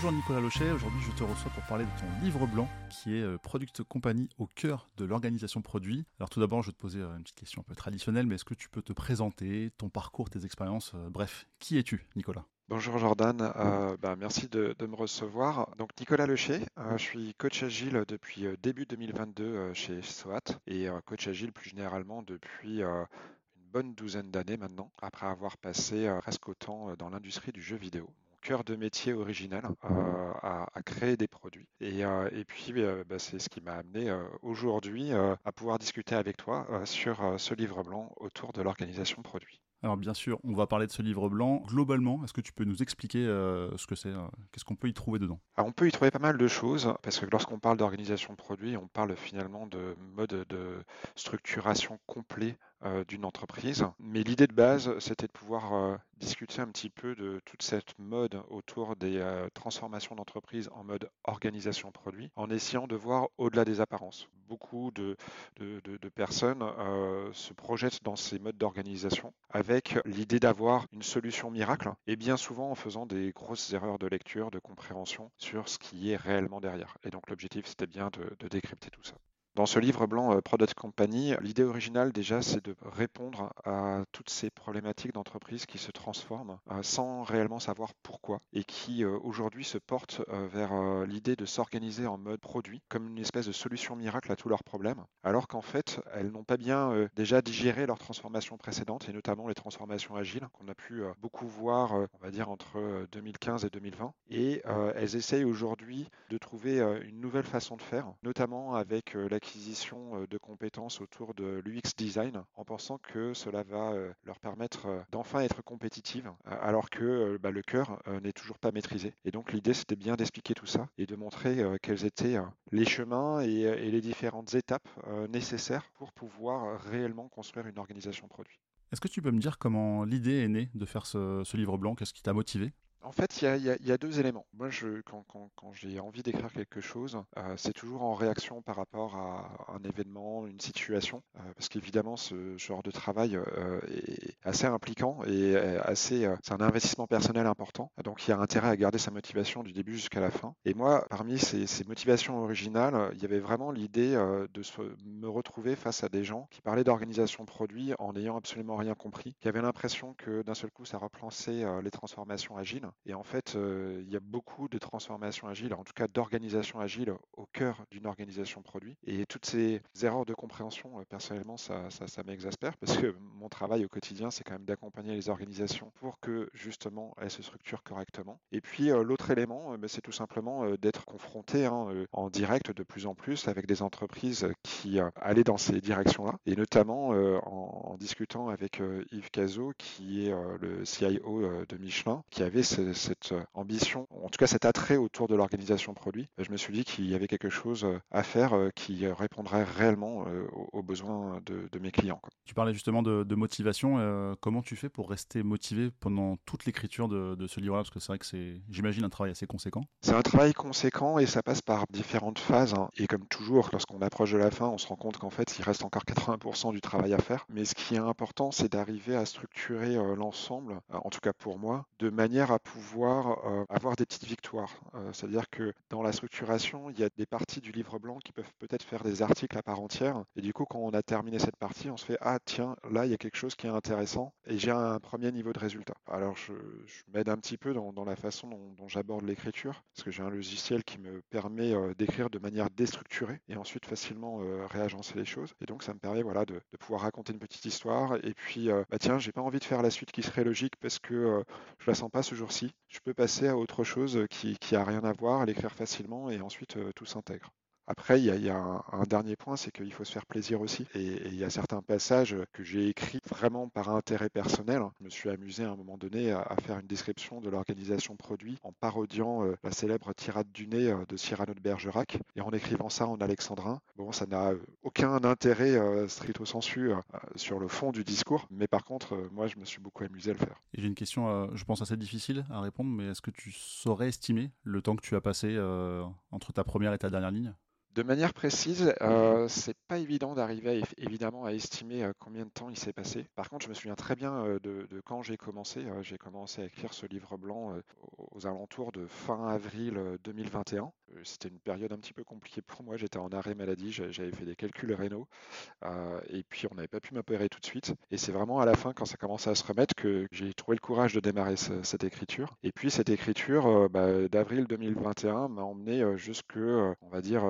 Bonjour Nicolas Lochet, aujourd'hui je te reçois pour parler de ton livre blanc qui est euh, Product Company au cœur de l'organisation produit. Alors tout d'abord je vais te poser euh, une petite question un peu traditionnelle, mais est-ce que tu peux te présenter, ton parcours, tes expériences, euh, bref, qui es-tu Nicolas? Bonjour Jordan, bah, merci de, me recevoir. Donc Nicolas Lecher, je suis coach agile depuis début 2022 chez SOAT et coach agile plus généralement depuis une bonne douzaine d'années maintenant, après avoir passé presque autant dans l'industrie du jeu vidéo cœur de métier original euh, à, à, créer des produits. Et, euh, et puis, euh, bah, c'est ce qui m'a amené aujourd'hui à pouvoir discuter avec toi sur ce livre blanc autour de l'organisation produit. Alors bien sûr, on va parler de ce livre blanc. Globalement, est-ce que tu peux nous expliquer ce que c'est Qu'est-ce qu'on peut y trouver dedans? Alors, On peut y trouver pas mal de choses, parce que lorsqu'on parle d'organisation produit, on parle finalement de mode de structuration complet d'une entreprise. Mais l'idée de base, c'était de pouvoir euh, discuter un petit peu de toute cette mode autour des euh, transformations d'entreprise en mode organisation produit, en essayant de voir au-delà des apparences. Beaucoup de personnes se projettent dans ces modes d'organisation avec l'idée d'avoir une solution miracle, et bien souvent en faisant des grosses erreurs de lecture, de compréhension sur ce qui est réellement derrière. Et donc l'objectif, c'était bien de décrypter tout ça. Dans ce livre blanc euh, Product Company, l'idée originale déjà, c'est de répondre à toutes ces problématiques d'entreprise qui se transforment euh, sans réellement savoir pourquoi et qui euh, aujourd'hui se portent vers l'idée de s'organiser en mode produit comme une espèce de solution miracle à tous leurs problèmes, alors qu'en fait, elles n'ont pas bien déjà digéré leurs transformations précédentes et notamment les transformations agiles qu'on a pu beaucoup voir, on va dire, entre 2015 et 2020. Et elles essayent aujourd'hui de trouver une nouvelle façon de faire, notamment avec la euh, de compétences autour de l'UX design en pensant que cela va euh, leur permettre euh, d'enfin être compétitives alors que bah, le cœur n'est toujours pas maîtrisé. Et donc l'idée c'était bien d'expliquer tout ça et de montrer quels étaient les chemins et, les différentes étapes nécessaires pour pouvoir réellement construire une organisation produit. Est-ce que tu peux me dire comment l'idée est née de faire ce livre blanc? Qu'est-ce qui t'a motivé? En fait, il y a, deux éléments. Moi, je, quand, quand, quand j'ai envie d'écrire quelque chose, euh, c'est toujours en réaction par rapport à un événement, une situation, euh, parce qu'évidemment, ce genre de travail euh, est assez impliquant et assez, c'est un investissement personnel important. Donc, il y a intérêt à garder sa motivation du début jusqu'à la fin. Et moi, parmi ces, motivations originales, il y avait vraiment l'idée de se, me retrouver face à des gens qui parlaient d'organisation produit en n'ayant absolument rien compris, qui avaient l'impression que d'un seul coup, ça replançait les transformations agiles et en fait, euh, il y a beaucoup de transformations agiles, en tout cas d'organisation agile au cœur d'une organisation produit. Et toutes ces erreurs de compréhension, euh, personnellement, ça, m'exaspère parce que mon travail au quotidien, c'est quand même d'accompagner les organisations pour que justement elles se structurent correctement. Et puis euh, l'autre élément, bah, c'est tout simplement d'être confronté hein, en direct de plus en plus avec des entreprises qui allaient dans ces directions-là, et notamment en, en, discutant avec Yves Cazot, qui est le CIO de Michelin, qui avait cette euh, ambition, en tout cas cet attrait autour de l'organisation produit, je me suis dit qu'il y avait quelque chose euh, à faire euh, qui répondrait réellement aux besoins de, mes clients. Tu parlais justement de, motivation. comment tu fais pour rester motivé pendant toute l'écriture de, ce livre-là? Parce que c'est vrai que c'est, j'imagine, un travail assez conséquent. C'est un travail conséquent et ça passe par différentes phases. Hein. Et comme toujours, lorsqu'on approche de la fin, on se rend compte qu'en fait, il reste encore 80% du travail à faire. Mais ce qui est important, c'est d'arriver à structurer l'ensemble, en tout cas pour moi, de manière à pouvoir euh, avoir des petites victoires. Euh, c'est-à-dire que dans la structuration, il y a des parties du livre blanc qui peuvent peut-être faire des articles à part entière. Et du coup, quand on a terminé cette partie, on se fait ah tiens, là il y a quelque chose qui est intéressant et j'ai un premier niveau de résultat. Alors je, m'aide un petit peu dans, la façon dont, dont j'aborde l'écriture parce que j'ai un logiciel qui me permet euh, d'écrire de manière déstructurée et ensuite facilement réagencer les choses. Et donc ça me permet voilà de, de pouvoir raconter une petite histoire et puis bah tiens, j'ai pas envie de faire la suite qui serait logique parce que je la sens pas ce jour-ci je peux passer à autre chose qui, qui rien à voir, l'écrire facilement et ensuite euh, tout s'intègre. Après, il y a, un, dernier point, c'est qu'il faut se faire plaisir aussi. Et, il y a certains passages que j'ai écrits vraiment par intérêt personnel. Je me suis amusé à un moment donné à, faire une description de l'organisation produit en parodiant euh, la célèbre tirade du nez euh, de Cyrano de Bergerac et en écrivant ça en alexandrin. Bon, ça n'a aucun intérêt euh, stricto sensu euh, sur le fond du discours, mais par contre, euh, moi, je me suis beaucoup amusé à le faire. J'ai une question, je pense assez difficile à répondre, mais est-ce que tu saurais estimer le temps que tu as passé entre ta première et ta dernière ligne? De manière précise, euh, c'est pas évident d'arriver évidemment à estimer euh, combien de temps il s'est passé. Par contre, je me souviens très bien euh, de, quand j'ai commencé. j'ai commencé à écrire ce livre blanc aux alentours de fin avril 2021. C'était une période un petit peu compliquée pour moi. J'étais en arrêt maladie, j'avais fait des calculs rénaux et puis on n'avait pas pu m'opérer tout de suite. Et c'est vraiment à la fin, quand ça commençait à se remettre, que j'ai trouvé le courage de démarrer cette écriture. Et puis cette écriture bah, d'avril 2021 m'a emmené jusque, on va dire,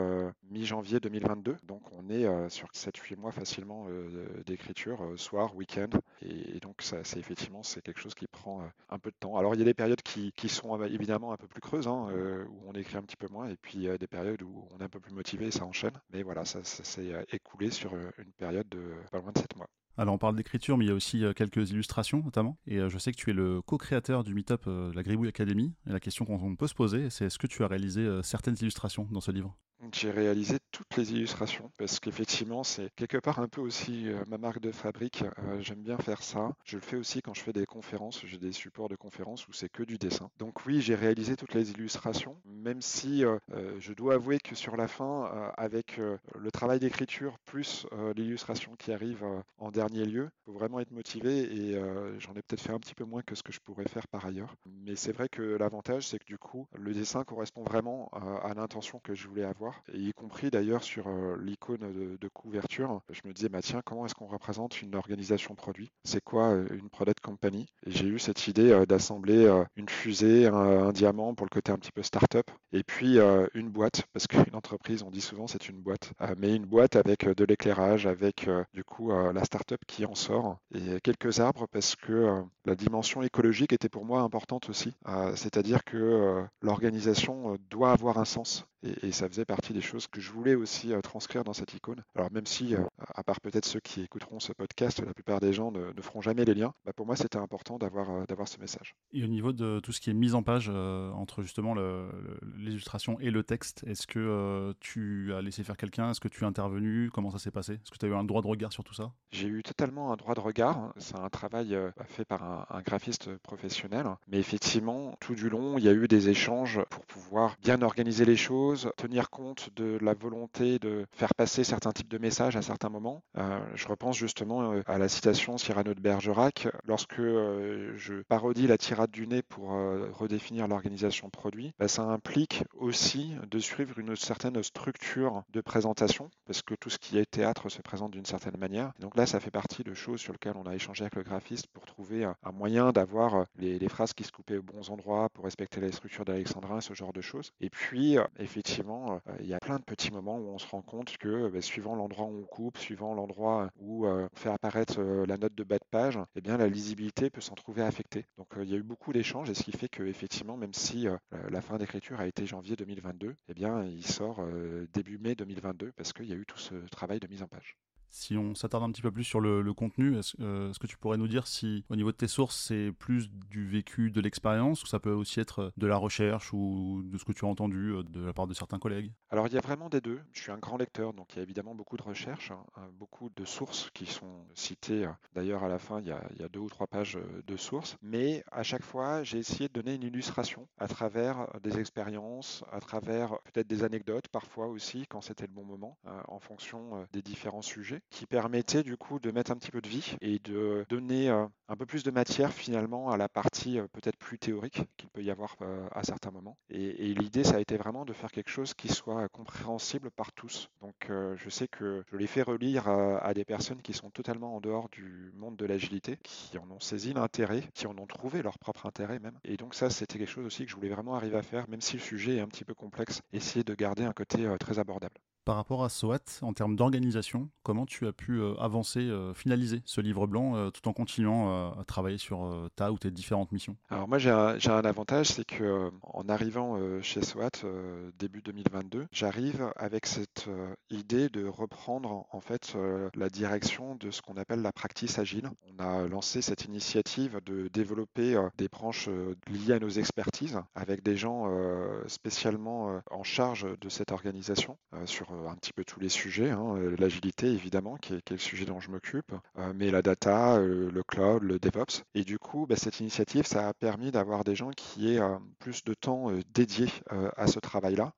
mi-janvier 2022. Donc on est euh, sur 7-8 mois facilement euh, d'écriture, euh, soir, week-end. Et, donc ça, c'est effectivement c'est quelque chose qui prend un peu de temps. Alors il y a des périodes qui, sont évidemment un peu plus creuses, hein, où on écrit un petit peu moins, et puis il y a des périodes où on est un peu plus motivé et ça enchaîne. Mais voilà, ça, s'est écoulé sur une période de pas loin de 7 mois. Alors on parle d'écriture, mais il y a aussi quelques illustrations notamment. Et je sais que tu es le co-créateur du meet-up de la Gribouille Academy. Et la question qu'on peut se poser, c'est est-ce que tu as réalisé certaines illustrations dans ce livre? J'ai réalisé toutes les illustrations parce qu'effectivement, c'est quelque part un peu aussi euh, ma marque de fabrique. Euh, j'aime bien faire ça. Je le fais aussi quand je fais des conférences. J'ai des supports de conférences où c'est que du dessin. Donc oui, j'ai réalisé toutes les illustrations, même si euh, je dois avouer que sur la fin, avec le travail d'écriture plus l'illustration qui arrive en dernier lieu, faut vraiment être motivé et j'en ai peut-être fait un petit peu moins que ce que je pourrais faire par ailleurs. Mais c'est vrai que l'avantage, c'est que du coup, le dessin correspond vraiment à l'intention que je voulais avoir y compris d'ailleurs sur euh, l'icône de, couverture. Je me disais, bah tiens, comment est-ce qu'on représente une organisation produit? C'est quoi euh, une product company? J'ai eu cette idée euh, d'assembler une fusée, un, diamant pour le côté un petit peu start-up, et puis une boîte, parce qu'une entreprise, on dit souvent c'est une boîte, mais une boîte avec de l'éclairage, avec du coup la start-up qui en sort, et quelques arbres, parce que la dimension écologique était pour moi importante aussi, c'est-à-dire que l'organisation doit avoir un sens. Et, ça faisait partie des choses que je voulais aussi euh, transcrire dans cette icône. Alors même si, euh, à part peut-être ceux qui écouteront ce podcast, la plupart des gens ne, feront jamais les liens, bah, pour moi c'était important d'avoir euh, d'avoir ce message. Et au niveau de tout ce qui est mise en page entre justement l'illustration et le texte, est-ce que tu as laissé faire quelqu'un? Est-ce que tu es intervenu? Comment ça s'est passé? Est-ce que tu as eu un droit de regard sur tout ça? J'ai eu totalement un droit de regard. C'est un travail fait par un, un graphiste professionnel. Mais effectivement, tout du long, il y a eu des échanges pour pouvoir bien organiser les choses tenir compte de la volonté de faire passer certains types de messages à certains moments. Euh, je repense justement euh, à la citation Cyrano de Bergerac. Lorsque euh, je parodie la tirade du nez pour redéfinir l'organisation produit, bah, ça implique aussi de suivre une certaine structure de présentation, parce que tout ce qui est théâtre se présente d'une certaine manière. donc là, ça fait partie de choses sur lesquelles on a échangé avec le graphiste pour trouver un moyen d'avoir les, phrases qui se coupaient aux bons endroits, pour respecter les structures d'Alexandrin, ce genre de choses. Et puis, effectivement, effectivement, euh, il y a plein de petits moments où on se rend compte que bah, suivant l'endroit où on coupe, suivant l'endroit où euh, on fait apparaître euh, la note de bas de page, eh bien la lisibilité peut s'en trouver affectée. Donc il y a eu beaucoup d'échanges et ce qui fait que même si la fin d'écriture a été janvier 2022, eh bien il sort début mai 2022 parce qu'il y a eu tout ce travail de mise en page. Si on s'attarde un petit peu plus sur le, contenu, euh, est-ce que tu pourrais nous dire si au niveau de tes sources c'est plus du vécu, de l'expérience, ou ça peut aussi être de la recherche ou de ce que tu as entendu euh, de la part de certains collègues? Alors il y a vraiment des deux. Je suis un grand lecteur, donc il y a évidemment beaucoup de recherches, hein, hein, beaucoup de sources qui sont citées. D'ailleurs à la fin il y, a, deux ou trois pages euh, de sources, mais à chaque fois j'ai essayé de donner une illustration à travers des expériences, à travers peut-être des anecdotes parfois aussi quand c'était le bon moment, en fonction des différents sujets qui permettait du coup de mettre un petit peu de vie et de donner euh, un peu plus de matière finalement à la partie euh, peut-être plus théorique qu'il peut y avoir euh, à certains moments. Et, l'idée, ça a été vraiment de faire quelque chose qui soit compréhensible par tous. Donc je sais que je l'ai fait relire à des personnes qui sont totalement en dehors du monde de l'agilité, qui en ont saisi l'intérêt, qui en ont trouvé leur propre intérêt même. Et donc ça, c'était quelque chose aussi que je voulais vraiment arriver à faire, même si le sujet est un petit peu complexe, essayer de garder un côté très abordable. Par rapport à SOAT, en termes d'organisation, comment tu as pu euh, avancer, euh, finaliser ce livre blanc euh, tout en continuant à travailler sur ta ou tes différentes missions? Alors moi j'ai un, avantage, c'est que en arrivant chez SOAT début 2022, j'arrive avec cette idée de reprendre en fait la direction de ce qu'on appelle la practice agile. On a lancé cette initiative de développer des branches liées à nos expertises avec des gens spécialement en charge de cette organisation sur un petit peu tous les sujets, hein, l'agilité évidemment, qui est, le sujet dont je m'occupe, mais la data, le cloud, le DevOps. Et du coup, bah, cette initiative, ça a permis d'avoir des gens qui aient plus de temps dédié à ce travail-là,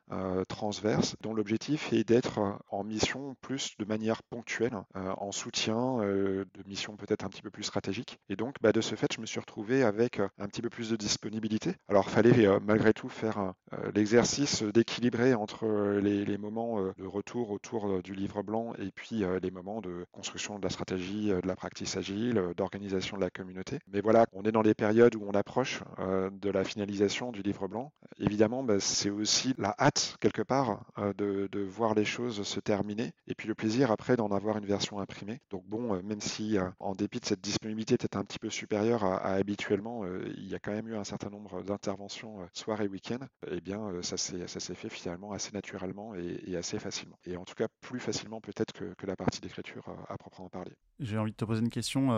transverse, dont l'objectif est d'être en mission plus de manière ponctuelle, en soutien de missions peut-être un petit peu plus stratégiques. Et donc, bah, de ce fait, je me suis retrouvé avec un petit peu plus de disponibilité. Alors, il fallait malgré tout faire l'exercice d'équilibrer entre les, moments de retour autour du livre blanc et puis les moments de construction de la stratégie, de la practice agile, d'organisation de la communauté. Mais voilà, on est dans des périodes où on approche de la finalisation du livre blanc. Évidemment, bah, c'est aussi la hâte, quelque part, de, voir les choses se terminer et puis le plaisir après d'en avoir une version imprimée. Donc bon, même si en dépit de cette disponibilité était un petit peu supérieure à, habituellement, il y a quand même eu un certain nombre d'interventions soir et week-end, eh bien ça s'est fait finalement assez naturellement et, assez facilement. Et en tout cas plus facilement peut-être que, la partie d'écriture à proprement parler. J'ai envie de te poser une question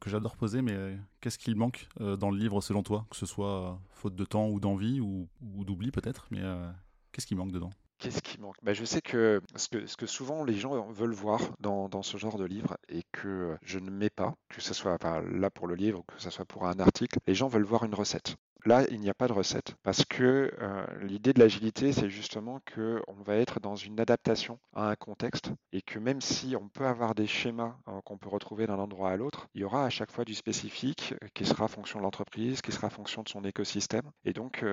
que j'adore poser, mais qu'est-ce qu'il manque dans le livre selon toi, que ce soit faute de temps ou d'envie ou, d'oubli peut-être, mais qu'est-ce qui manque dedans? Qu'est-ce qui manque? Bah, Je sais que ce, que ce, que souvent les gens veulent voir dans, dans, ce genre de livre et que je ne mets pas, que ce soit là pour le livre ou que ce soit pour un article, les gens veulent voir une recette. Là, il n'y a pas de recette parce que euh, l'idée de l'agilité, c'est justement qu'on va être dans une adaptation à un contexte et que même si on peut avoir des schémas euh, qu'on peut retrouver d'un endroit à l'autre, il y aura à chaque fois du spécifique euh, qui sera fonction de l'entreprise, qui sera fonction de son écosystème. Et donc,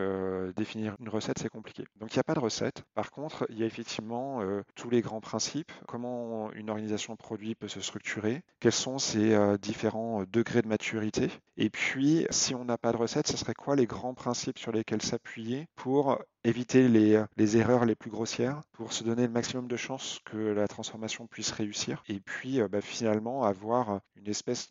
définir une recette, c'est compliqué. Donc, il n'y a pas de recette. Par contre, il y a effectivement tous les grands principes, comment une organisation produit peut se structurer, quels sont ses différents degrés de maturité? Et puis, si on n'a pas de recette, ce serait quoi les grands principes sur lesquels s'appuyer pour éviter les, les, erreurs les plus grossières, pour se donner le maximum de chances que la transformation puisse réussir, et puis euh, bah, finalement avoir une espèce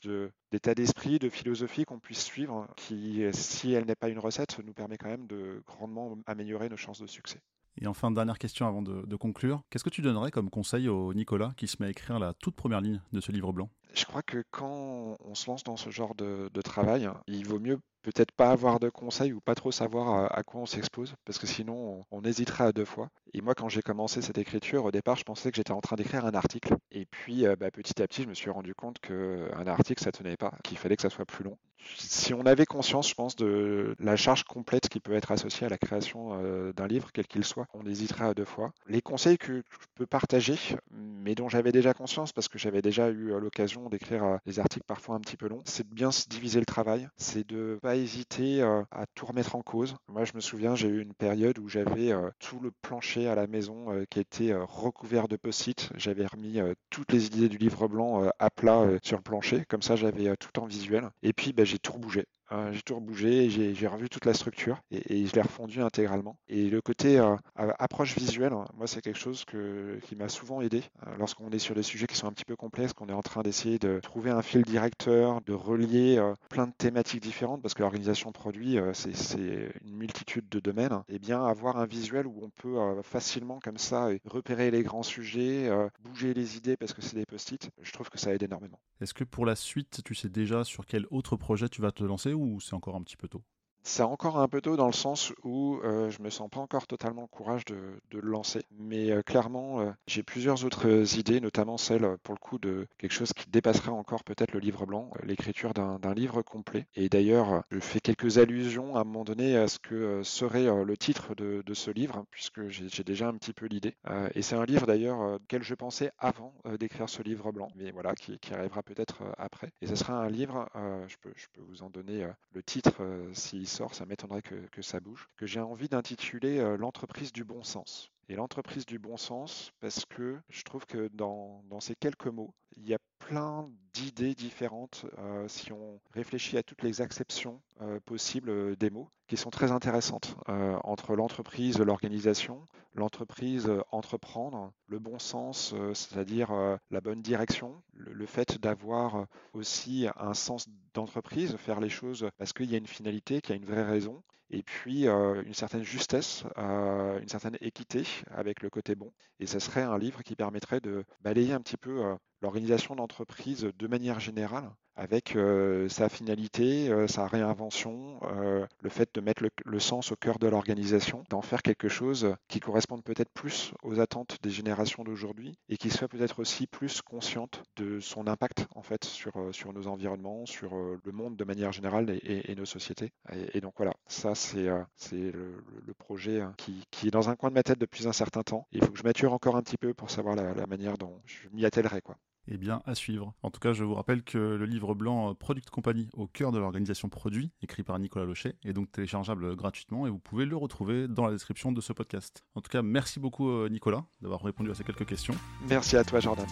d'état d'esprit, de philosophie qu'on puisse suivre, qui, si elle n'est pas une recette, nous permet quand même de grandement améliorer nos chances de succès. Et enfin, dernière question avant de, de conclure. Qu'est-ce que tu donnerais comme conseil au Nicolas qui se met à écrire la toute première ligne de ce livre blanc? Je crois que quand on se lance dans ce genre de, de travail, il vaut mieux peut-être pas avoir de conseils ou pas trop savoir à, quoi on s'expose, parce que sinon on, hésiterait à deux fois. Et moi, quand j'ai commencé cette écriture, au départ, je pensais que j'étais en train d'écrire un article. Et puis, euh, bah, petit à petit, je me suis rendu compte qu'un article, ça tenait pas, qu'il fallait que ça soit plus long. Si on avait conscience, je pense, de la charge complète qui peut être associée à la création euh, d'un livre, quel qu'il soit, on hésiterait à deux fois. Les conseils que je peux partager, mais dont j'avais déjà conscience, parce que j'avais déjà eu euh, l'occasion d'écrire des articles parfois un petit peu longs, c'est de bien se diviser le travail, c'est de pas hésiter euh, à tout remettre en cause. Moi, je me souviens, j'ai eu une période où j'avais euh, tout le plancher à la maison euh, qui était recouvert de post-it. J'avais remis toutes les idées du livre blanc à plat sur le plancher. Comme ça, j'avais tout en visuel. Et puis, bah, j'ai tout rebougé. Euh, j'ai tout rebougé, j'ai revu toute la structure et, je l'ai refondu intégralement. Et le côté euh, approche visuelle, hein, moi, c'est quelque chose qui m'a souvent aidé euh, lorsqu'on est sur des sujets qui sont un petit peu complexes, qu'on est en train d'essayer de trouver un fil directeur, de relier plein de thématiques différentes, parce que l'organisation produit, c'est une multitude de domaines. Et bien, avoir un visuel où on peut facilement, comme ça, repérer les grands sujets, bouger les idées parce que c'est des post-it, je trouve que ça aide énormément. Est-ce que pour la suite, tu sais déjà sur quel autre projet tu vas te lancer c'est encore un petit peu tôt? C'est encore un peu tôt dans le sens où euh, je me sens pas encore totalement le courage de, le lancer. Mais euh, clairement, euh, j'ai plusieurs autres idées, notamment celle pour le coup de quelque chose qui dépasserait encore peut-être le livre blanc, l'écriture d'un livre complet. Et d'ailleurs, je fais quelques allusions à un moment donné à ce que serait le titre de, ce livre, puisque j'ai déjà un petit peu l'idée. et c'est un livre d'ailleurs auquel je pensais avant d'écrire ce livre blanc, mais voilà, qui, arrivera peut-être après. Et ce sera un livre, je peux, je, peux, vous en donner le titre si sort, ça m'étonnerait que, ça bouge, que j'ai envie d'intituler euh, L'entreprise du bon sens. Et l'entreprise du bon sens, parce que je trouve que dans, ces quelques mots, il y a plein d'idées différentes euh, si on réfléchit à toutes les acceptions euh, possibles des mots, qui sont très intéressantes entre l'entreprise, l'organisation, l'entreprise, entreprendre, le bon sens, c'est-à-dire la bonne direction, le fait d'avoir aussi un sens d'entreprise, faire les choses parce qu'il y a une finalité, qu'il y a une vraie raison, et puis euh, une certaine justesse, euh, une certaine équité avec le côté bon. Et ce serait un livre qui permettrait de balayer un petit peu euh, l'organisation d'entreprise de manière générale avec sa finalité, sa réinvention, le fait de mettre le, sens au cœur de l'organisation, d'en faire quelque chose qui corresponde peut-être plus aux attentes des générations d'aujourd'hui et qui soit peut-être aussi plus consciente de son impact en fait sur, nos environnements, sur le monde de manière générale et, nos sociétés. Et, donc voilà, ça c'est le, projet hein, qui, qui, est dans un coin de ma tête depuis un certain temps. il faut que je mature encore un petit peu pour savoir la, la manière dont je m'y attellerai. Quoi. Eh bien, à suivre. En tout cas, je vous rappelle que le livre blanc euh, Product Company au cœur de l'organisation produit, écrit par Nicolas Lochet, est donc téléchargeable gratuitement et vous pouvez le retrouver dans la description de ce podcast. En tout cas, merci beaucoup euh, Nicolas d'avoir répondu à ces quelques questions. Merci à toi Jordan.